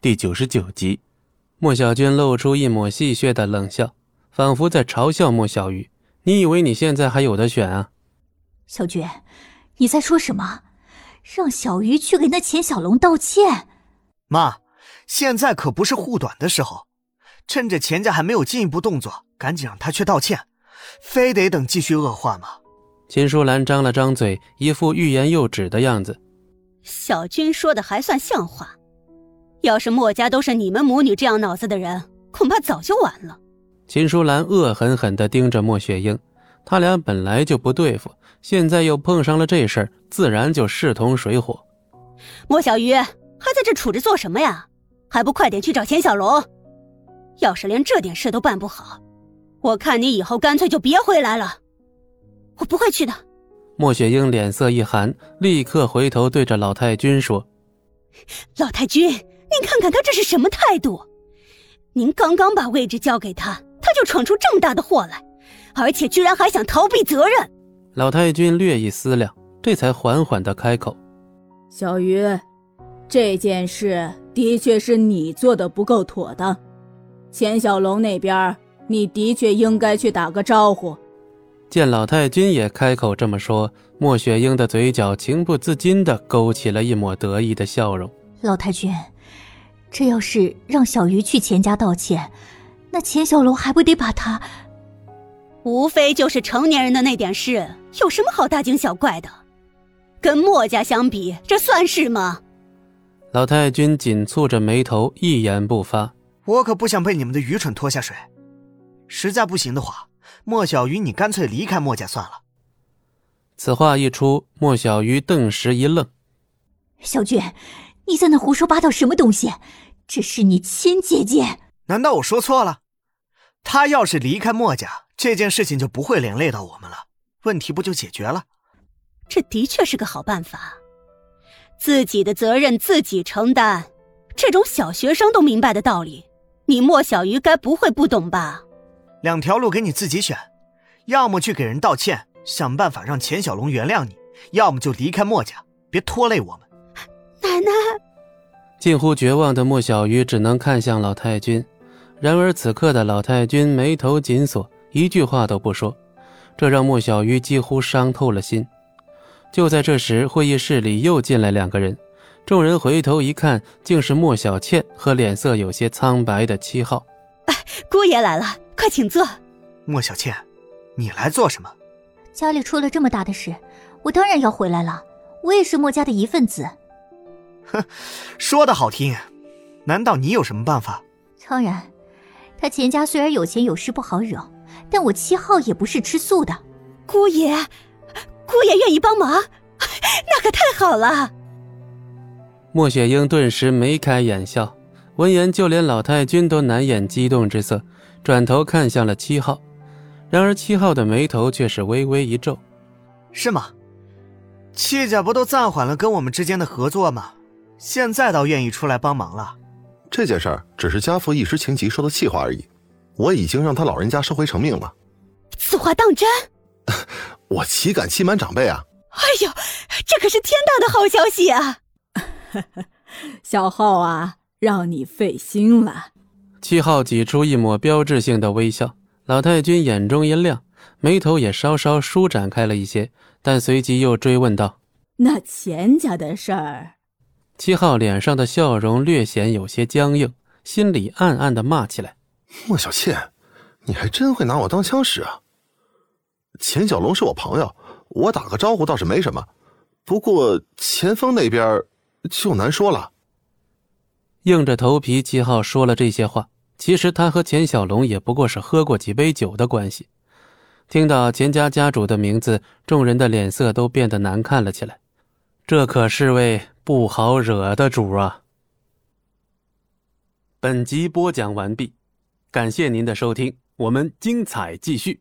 第九十九集。莫小军露出一抹戏谑的冷笑，仿佛在嘲笑莫小鱼：“你以为你现在还有的选啊？”小军，你在说什么？让小鱼去给那钱小龙道歉？妈，现在可不是护短的时候，趁着钱家还没有进一步动作，赶紧让他去道歉，非得等继续恶化吗？秦淑兰张了张嘴，一副欲言又止的样子。小军说的还算像话。要是墨家都是你们母女这样脑子的人，恐怕早就完了。秦淑兰恶狠狠地盯着莫雪英，他俩本来就不对付，现在又碰上了这事儿，自然就势同水火。莫小鱼还在这杵着做什么呀？还不快点去找钱小龙！要是连这点事都办不好，我看你以后干脆就别回来了。我不会去的。莫雪英脸色一寒，立刻回头对着老太君说：“老太君。”您看看他这是什么态度？您刚刚把位置交给他，他就闯出这么大的祸来，而且居然还想逃避责任。老太君略一思量，这才缓缓的开口：“小鱼，这件事的确是你做的不够妥当。钱小龙那边，你的确应该去打个招呼。”见老太君也开口这么说，莫雪英的嘴角情不自禁的勾起了一抹得意的笑容。老太君。这要是让小鱼去钱家道歉，那钱小龙还不得把他？无非就是成年人的那点事，有什么好大惊小怪的？跟墨家相比，这算是吗？老太君紧蹙着眉头，一言不发。我可不想被你们的愚蠢拖下水。实在不行的话，莫小鱼，你干脆离开墨家算了。此话一出，莫小鱼顿时一愣。小俊。你在那胡说八道什么东西？这是你亲姐姐？难道我说错了？她要是离开墨家，这件事情就不会连累到我们了，问题不就解决了？这的确是个好办法。自己的责任自己承担，这种小学生都明白的道理，你莫小鱼该不会不懂吧？两条路给你自己选，要么去给人道歉，想办法让钱小龙原谅你；要么就离开墨家，别拖累我们。奶奶，近乎绝望的莫小鱼只能看向老太君，然而此刻的老太君眉头紧锁，一句话都不说，这让莫小鱼几乎伤透了心。就在这时，会议室里又进来两个人，众人回头一看，竟是莫小倩和脸色有些苍白的七号。哎，姑爷来了，快请坐。莫小倩，你来做什么？家里出了这么大的事，我当然要回来了。我也是莫家的一份子。哼，说的好听，难道你有什么办法？当然，他钱家虽然有钱有势不好惹，但我七号也不是吃素的。姑爷，姑爷愿意帮忙，那可太好了。莫雪英顿时眉开眼笑，闻言，就连老太君都难掩激动之色，转头看向了七号。然而七号的眉头却是微微一皱：“是吗？戚家不都暂缓了跟我们之间的合作吗？”现在倒愿意出来帮忙了，这件事儿只是家父一时情急说的气话而已，我已经让他老人家收回成命了。此话当真？我岂敢欺瞒长辈啊！哎呦，这可是天大的好消息啊！小浩啊，让你费心了。七号挤出一抹标志性的微笑，老太君眼中一亮，眉头也稍稍舒展开了一些，但随即又追问道：“那钱家的事儿？”七号脸上的笑容略显有些僵硬，心里暗暗的骂起来：“莫小倩，你还真会拿我当枪使啊！钱小龙是我朋友，我打个招呼倒是没什么，不过钱锋那边就难说了。”硬着头皮，七号说了这些话。其实他和钱小龙也不过是喝过几杯酒的关系。听到钱家家主的名字，众人的脸色都变得难看了起来。这可是位……不好惹的主啊！本集播讲完毕，感谢您的收听，我们精彩继续。